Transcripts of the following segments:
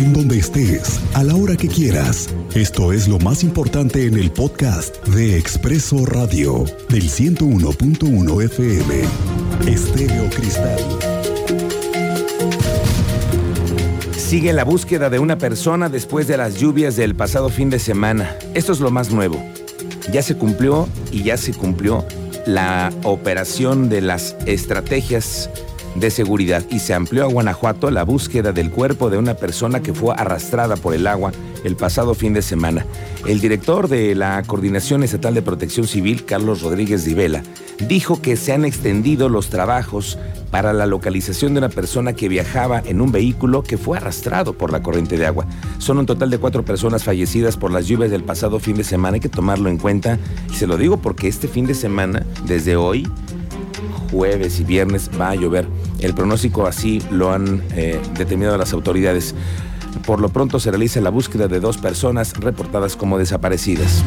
en donde estés, a la hora que quieras. Esto es lo más importante en el podcast de Expreso Radio del 101.1 FM. Estéreo Cristal. Sigue la búsqueda de una persona después de las lluvias del pasado fin de semana. Esto es lo más nuevo. Ya se cumplió y ya se cumplió la operación de las estrategias de seguridad y se amplió a Guanajuato la búsqueda del cuerpo de una persona que fue arrastrada por el agua el pasado fin de semana. El director de la Coordinación Estatal de Protección Civil, Carlos Rodríguez Divela, dijo que se han extendido los trabajos para la localización de una persona que viajaba en un vehículo que fue arrastrado por la corriente de agua. Son un total de cuatro personas fallecidas por las lluvias del pasado fin de semana. Hay que tomarlo en cuenta. Se lo digo porque este fin de semana, desde hoy, jueves y viernes, va a llover. El pronóstico así lo han eh, determinado las autoridades. Por lo pronto se realiza la búsqueda de dos personas reportadas como desaparecidas.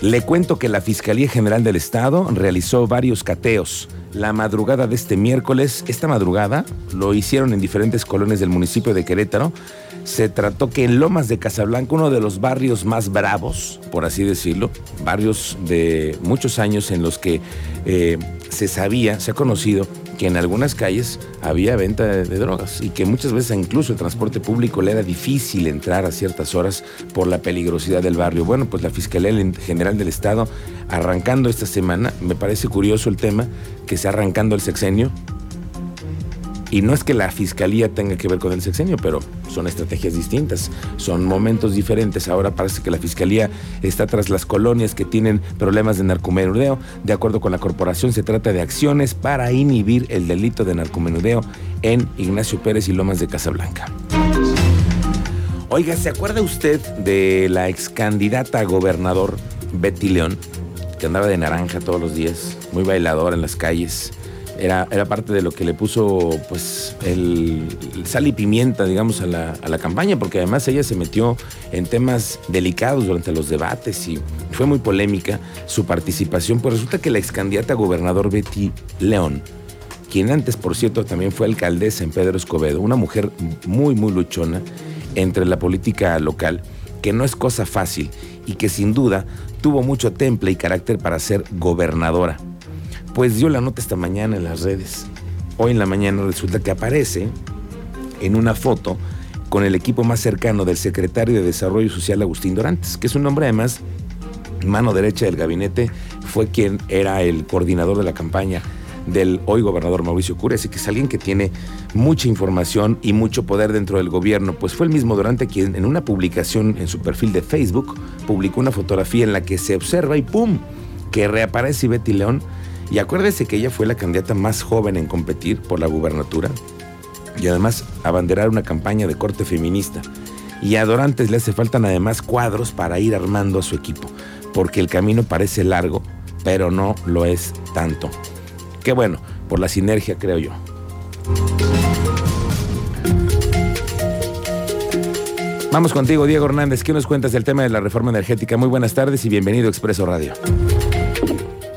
Le cuento que la Fiscalía General del Estado realizó varios cateos la madrugada de este miércoles. Esta madrugada lo hicieron en diferentes colonias del municipio de Querétaro. Se trató que en Lomas de Casablanca, uno de los barrios más bravos, por así decirlo, barrios de muchos años en los que eh, se sabía, se ha conocido que en algunas calles había venta de, drogas y que muchas veces incluso el transporte público le era difícil entrar a ciertas horas por la peligrosidad del barrio. Bueno, pues la Fiscalía General del Estado, arrancando esta semana, me parece curioso el tema, que se arrancando el sexenio, y no es que la fiscalía tenga que ver con el sexenio, pero son estrategias distintas, son momentos diferentes. Ahora parece que la fiscalía está tras las colonias que tienen problemas de narcomenudeo. De acuerdo con la corporación, se trata de acciones para inhibir el delito de narcomenudeo en Ignacio Pérez y Lomas de Casablanca. Oiga, ¿se acuerda usted de la ex candidata a gobernador Betty León, que andaba de naranja todos los días, muy bailadora en las calles? Era, parte de lo que le puso pues el, sal y pimienta, digamos, a la, a la, campaña, porque además ella se metió en temas delicados durante los debates y fue muy polémica su participación. Pues resulta que la ex candidata a gobernador Betty León, quien antes, por cierto, también fue alcaldesa en Pedro Escobedo, una mujer muy, muy luchona entre la política local, que no es cosa fácil y que sin duda tuvo mucho temple y carácter para ser gobernadora pues dio la nota esta mañana en las redes. Hoy en la mañana resulta que aparece en una foto con el equipo más cercano del secretario de Desarrollo Social Agustín Dorantes, que es un hombre además mano derecha del gabinete, fue quien era el coordinador de la campaña del hoy gobernador Mauricio Cura, así que es alguien que tiene mucha información y mucho poder dentro del gobierno, pues fue el mismo Durante quien en una publicación en su perfil de Facebook publicó una fotografía en la que se observa y ¡pum! que reaparece Betty León y acuérdese que ella fue la candidata más joven en competir por la gubernatura y además abanderar una campaña de corte feminista. Y a Dorantes le hace faltan además cuadros para ir armando a su equipo, porque el camino parece largo, pero no lo es tanto. Qué bueno, por la sinergia creo yo. Vamos contigo, Diego Hernández. ¿Qué nos cuentas del tema de la reforma energética? Muy buenas tardes y bienvenido a Expreso Radio.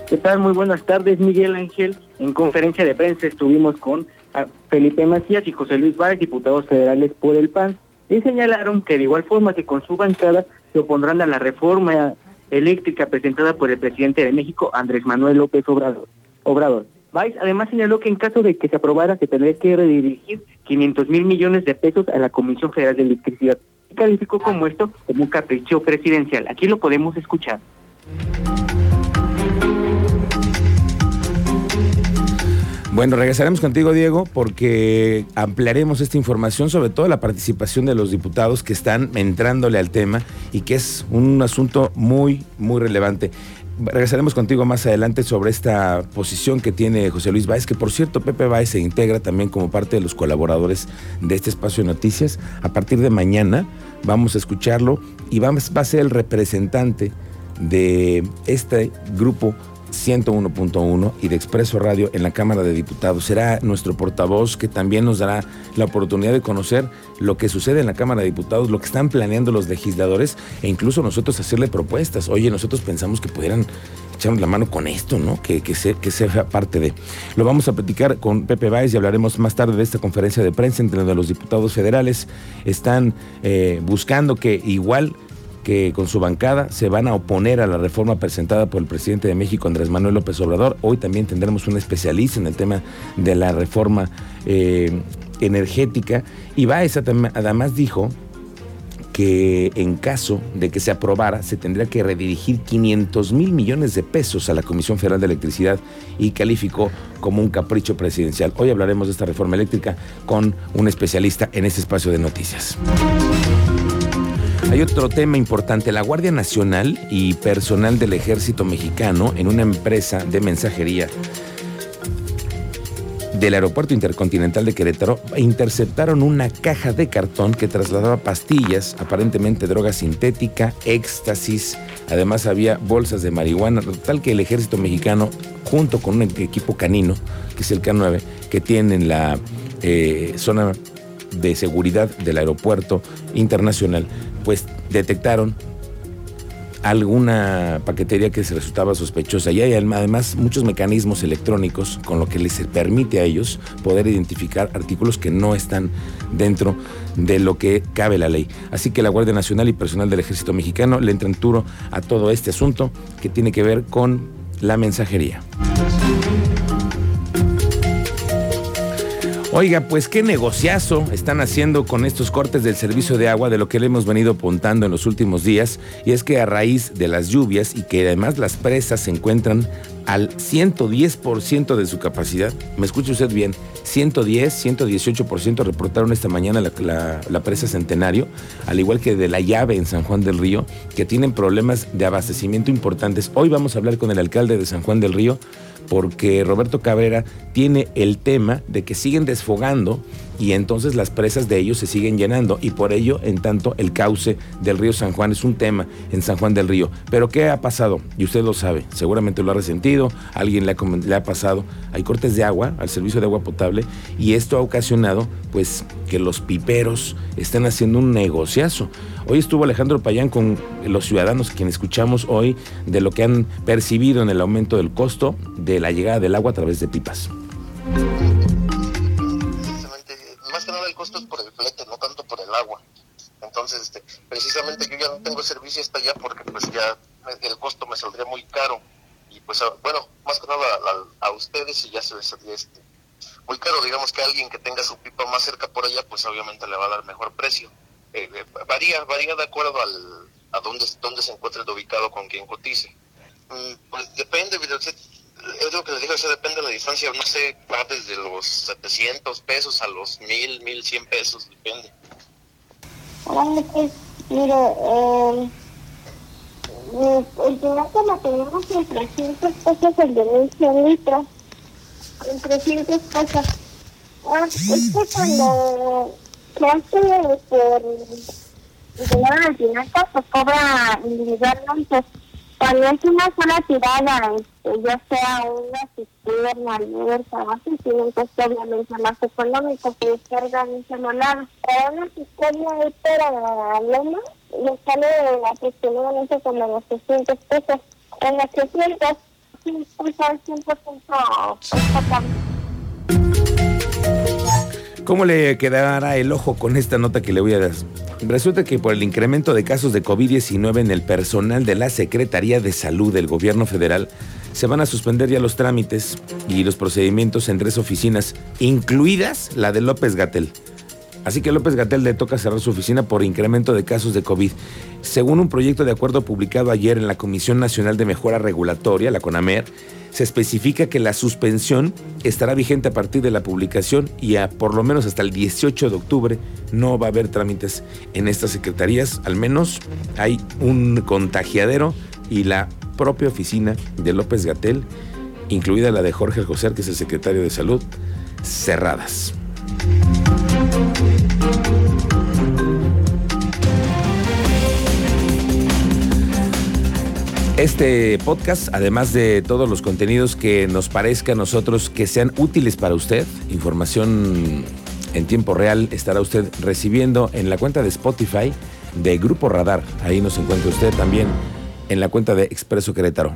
¿Qué tal? Muy buenas tardes, Miguel Ángel. En conferencia de prensa estuvimos con ah, Felipe Macías y José Luis Vargas, diputados federales por el PAN, y señalaron que de igual forma que con su bancada se opondrán a la reforma eléctrica presentada por el presidente de México, Andrés Manuel López Obrador. Obrador. además señaló que en caso de que se aprobara se tendría que redirigir 500 mil millones de pesos a la Comisión Federal de Electricidad. Y calificó como esto como un capricho presidencial. Aquí lo podemos escuchar. Bueno, regresaremos contigo, Diego, porque ampliaremos esta información, sobre todo la participación de los diputados que están entrándole al tema y que es un asunto muy, muy relevante. Regresaremos contigo más adelante sobre esta posición que tiene José Luis Báez, que por cierto Pepe Báez se integra también como parte de los colaboradores de este espacio de noticias. A partir de mañana vamos a escucharlo y va a ser el representante de este grupo 101.1 y de Expreso Radio en la Cámara de Diputados. Será nuestro portavoz que también nos dará la oportunidad de conocer lo que sucede en la Cámara de Diputados, lo que están planeando los legisladores e incluso nosotros hacerle propuestas. Oye, nosotros pensamos que pudieran echarnos la mano con esto, ¿no? Que, que, sea parte de. Lo vamos a platicar con Pepe Báez y hablaremos más tarde de esta conferencia de prensa entre los diputados federales están eh, buscando que igual que con su bancada se van a oponer a la reforma presentada por el presidente de México, Andrés Manuel López Obrador. Hoy también tendremos un especialista en el tema de la reforma eh, energética. Y Baez además dijo que en caso de que se aprobara, se tendría que redirigir 500 mil millones de pesos a la Comisión Federal de Electricidad y calificó como un capricho presidencial. Hoy hablaremos de esta reforma eléctrica con un especialista en este espacio de noticias. Hay otro tema importante, la Guardia Nacional y personal del ejército mexicano en una empresa de mensajería del Aeropuerto Intercontinental de Querétaro interceptaron una caja de cartón que trasladaba pastillas, aparentemente droga sintética, éxtasis, además había bolsas de marihuana, tal que el ejército mexicano, junto con un equipo canino, que es el K9, que tiene en la eh, zona de seguridad del aeropuerto internacional, pues detectaron alguna paquetería que se resultaba sospechosa y hay además muchos mecanismos electrónicos con lo que les permite a ellos poder identificar artículos que no están dentro de lo que cabe la ley. Así que la Guardia Nacional y personal del Ejército Mexicano le entran turo a todo este asunto que tiene que ver con la mensajería. Oiga, pues qué negociazo están haciendo con estos cortes del servicio de agua de lo que le hemos venido apuntando en los últimos días, y es que a raíz de las lluvias y que además las presas se encuentran al 110% de su capacidad, me escucha usted bien, 110, 118% reportaron esta mañana la, la, presa Centenario, al igual que de la llave en San Juan del Río, que tienen problemas de abastecimiento importantes. Hoy vamos a hablar con el alcalde de San Juan del Río porque Roberto Cabrera tiene el tema de que siguen desfogando y entonces las presas de ellos se siguen llenando y por ello en tanto el cauce del río San Juan es un tema en San Juan del Río. Pero ¿qué ha pasado? Y usted lo sabe, seguramente lo ha resentido, alguien le ha, le ha pasado, hay cortes de agua al servicio de agua potable y esto ha ocasionado pues que los piperos estén haciendo un negociazo. Hoy estuvo Alejandro Payán con los ciudadanos, quienes escuchamos hoy de lo que han percibido en el aumento del costo de la llegada del agua a través de pipas. El agua. Entonces, este, precisamente yo ya no tengo servicio hasta allá porque pues ya el costo me saldría muy caro. Y pues, bueno, más que nada a, ustedes y ya se les saldría este, muy caro. Digamos que alguien que tenga su pipa más cerca por allá, pues obviamente le va a dar mejor precio. Eh, eh, varía, varía de acuerdo al, a dónde, dónde se encuentre ubicado con quien cotice. Mm, pues depende, es lo que les digo, eso depende de la distancia, no sé, va desde los 700 pesos a los 1000, 1100 pesos, depende. Bueno, pues, mire, eh, el que lo tenemos en 300 pesos el de 100 litros, en 300 pesos. Ah, es que cuando que hace por dinero de finanzas se cobra individualmente. Cuando es una sola tirada, este, ya sea una cisterna, alberca o así, tiene un costo obviamente más económico que descargan en lado. Para una cisterna para loma, le sale aproximadamente como los 600 pesos. En los 300, sí, pues al 100% ¿Cómo le quedará el ojo con esta nota que le voy a dar? Resulta que por el incremento de casos de COVID-19 en el personal de la Secretaría de Salud del Gobierno Federal, se van a suspender ya los trámites y los procedimientos en tres oficinas, incluidas la de López Gatel. Así que López Gatel le toca cerrar su oficina por incremento de casos de COVID. Según un proyecto de acuerdo publicado ayer en la Comisión Nacional de Mejora Regulatoria, la CONAMER, se especifica que la suspensión estará vigente a partir de la publicación y a por lo menos hasta el 18 de octubre no va a haber trámites en estas secretarías. Al menos hay un contagiadero y la propia oficina de López Gatel, incluida la de Jorge José, que es el secretario de Salud, cerradas. Este podcast, además de todos los contenidos que nos parezca a nosotros que sean útiles para usted, información en tiempo real estará usted recibiendo en la cuenta de Spotify de Grupo Radar. Ahí nos encuentra usted también en la cuenta de Expreso Querétaro.